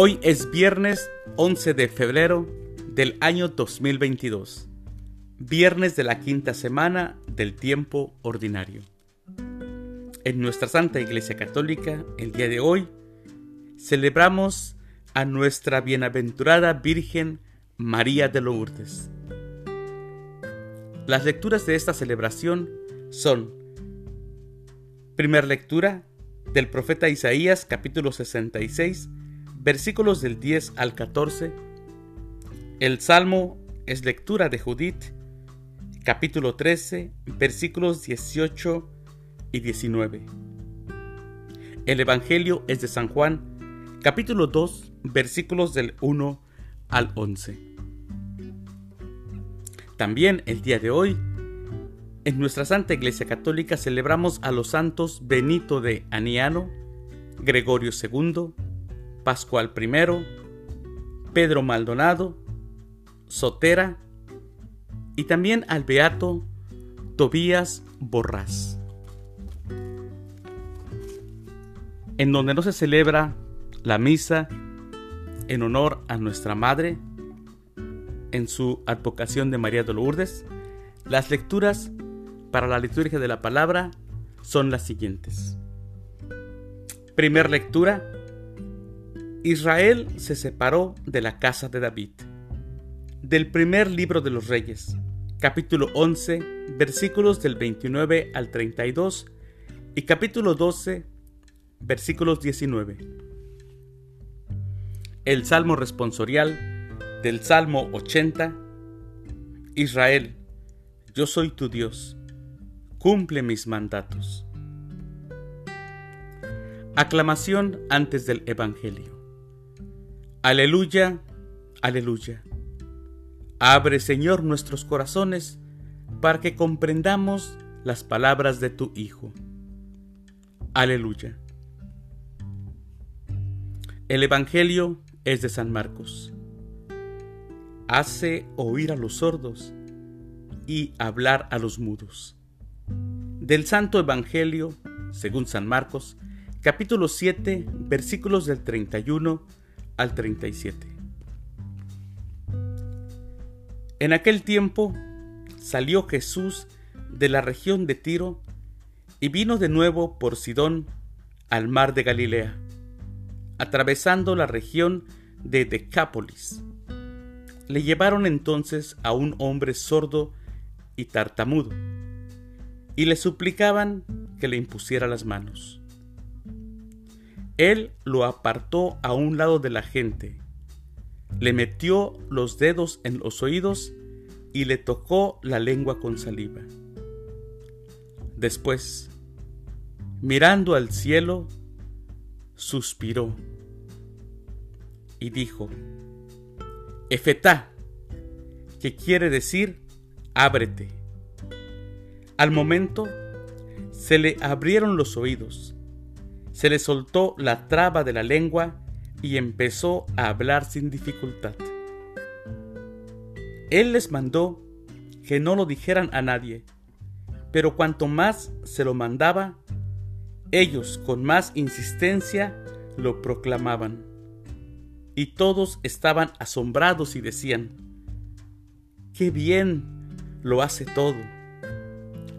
Hoy es viernes 11 de febrero del año 2022, viernes de la quinta semana del tiempo ordinario. En nuestra Santa Iglesia Católica, el día de hoy, celebramos a nuestra bienaventurada Virgen María de Lourdes. Las lecturas de esta celebración son, primera lectura del profeta Isaías capítulo 66, versículos del 10 al 14. El Salmo es lectura de Judith, capítulo 13, versículos 18 y 19. El Evangelio es de San Juan, capítulo 2, versículos del 1 al 11. También el día de hoy, en nuestra Santa Iglesia Católica celebramos a los santos Benito de Aniano, Gregorio II, Pascual I, Pedro Maldonado, Sotera y también al beato Tobías Borrás. En donde no se celebra la misa en honor a nuestra Madre, en su advocación de María de Lourdes, las lecturas para la liturgia de la palabra son las siguientes. Primer lectura Israel se separó de la casa de David. Del primer libro de los reyes, capítulo 11, versículos del 29 al 32 y capítulo 12, versículos 19. El Salmo responsorial del Salmo 80. Israel, yo soy tu Dios, cumple mis mandatos. Aclamación antes del Evangelio. Aleluya, aleluya. Abre, Señor, nuestros corazones para que comprendamos las palabras de tu Hijo. Aleluya. El Evangelio es de San Marcos. Hace oír a los sordos y hablar a los mudos. Del Santo Evangelio, según San Marcos, capítulo 7, versículos del 31 al 37. En aquel tiempo salió Jesús de la región de Tiro y vino de nuevo por Sidón al mar de Galilea, atravesando la región de Decápolis. Le llevaron entonces a un hombre sordo y tartamudo, y le suplicaban que le impusiera las manos. Él lo apartó a un lado de la gente, le metió los dedos en los oídos y le tocó la lengua con saliva. Después, mirando al cielo, suspiró y dijo, Efetá, que quiere decir, ábrete. Al momento, se le abrieron los oídos se le soltó la traba de la lengua y empezó a hablar sin dificultad. Él les mandó que no lo dijeran a nadie, pero cuanto más se lo mandaba, ellos con más insistencia lo proclamaban. Y todos estaban asombrados y decían, ¡qué bien lo hace todo!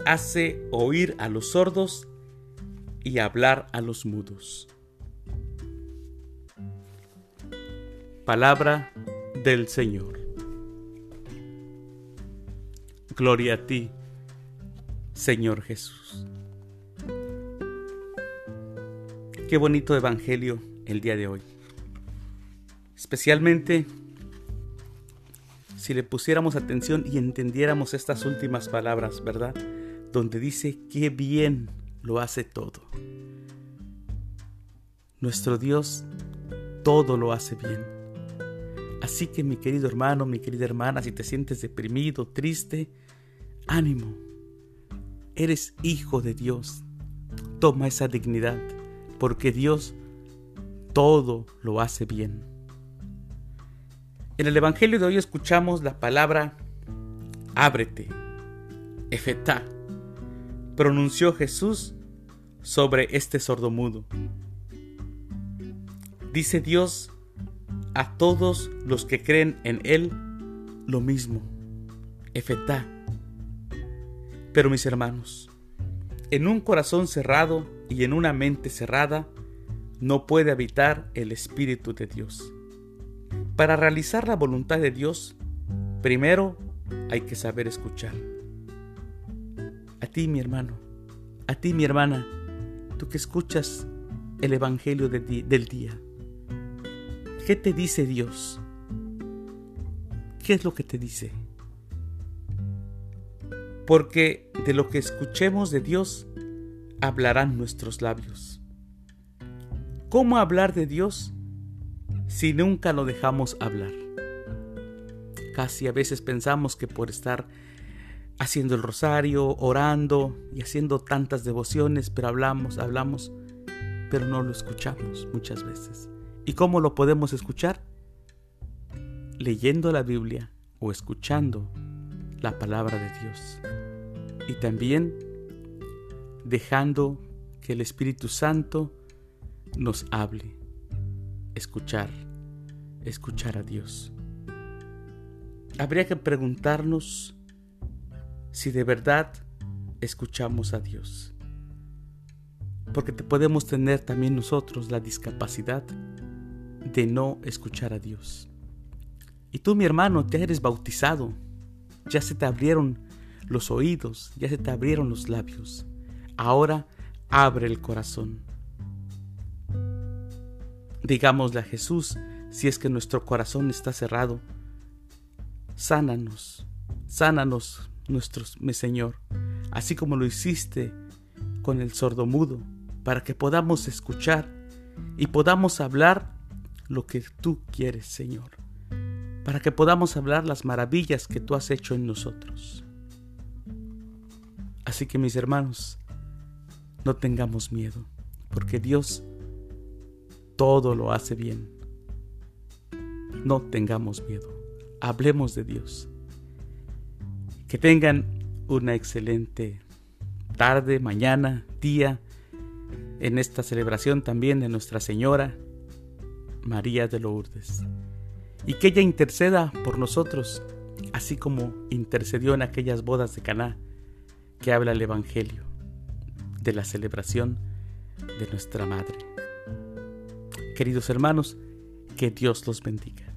Hace oír a los sordos y hablar a los mudos. Palabra del Señor. Gloria a ti, Señor Jesús. Qué bonito evangelio el día de hoy. Especialmente si le pusiéramos atención y entendiéramos estas últimas palabras, ¿verdad? Donde dice, qué bien lo hace todo. Nuestro Dios todo lo hace bien. Así que mi querido hermano, mi querida hermana, si te sientes deprimido, triste, ánimo. Eres hijo de Dios. Toma esa dignidad, porque Dios todo lo hace bien. En el Evangelio de hoy escuchamos la palabra ábrete, efetá, pronunció Jesús sobre este sordomudo. Dice Dios a todos los que creen en Él lo mismo. Efetá. Pero mis hermanos, en un corazón cerrado y en una mente cerrada no puede habitar el Espíritu de Dios. Para realizar la voluntad de Dios, primero hay que saber escuchar. A ti, mi hermano, a ti, mi hermana, tú que escuchas el Evangelio del día. ¿Qué te dice Dios? ¿Qué es lo que te dice? Porque de lo que escuchemos de Dios hablarán nuestros labios. ¿Cómo hablar de Dios si nunca lo dejamos hablar? Casi a veces pensamos que por estar haciendo el rosario, orando y haciendo tantas devociones, pero hablamos, hablamos, pero no lo escuchamos muchas veces. ¿Y cómo lo podemos escuchar? Leyendo la Biblia o escuchando la palabra de Dios. Y también dejando que el Espíritu Santo nos hable. Escuchar, escuchar a Dios. Habría que preguntarnos si de verdad escuchamos a Dios. Porque podemos tener también nosotros la discapacidad de no escuchar a Dios. Y tú, mi hermano, te eres bautizado. Ya se te abrieron los oídos, ya se te abrieron los labios. Ahora abre el corazón. Digámosle a Jesús, si es que nuestro corazón está cerrado, sánanos, sánanos nuestros, mi Señor, así como lo hiciste con el sordomudo, para que podamos escuchar y podamos hablar lo que tú quieres, Señor, para que podamos hablar las maravillas que tú has hecho en nosotros. Así que mis hermanos, no tengamos miedo, porque Dios todo lo hace bien. No tengamos miedo, hablemos de Dios. Que tengan una excelente tarde, mañana, día, en esta celebración también de Nuestra Señora María de Lourdes. Y que ella interceda por nosotros, así como intercedió en aquellas bodas de Caná que habla el Evangelio de la celebración de nuestra Madre. Queridos hermanos, que Dios los bendiga.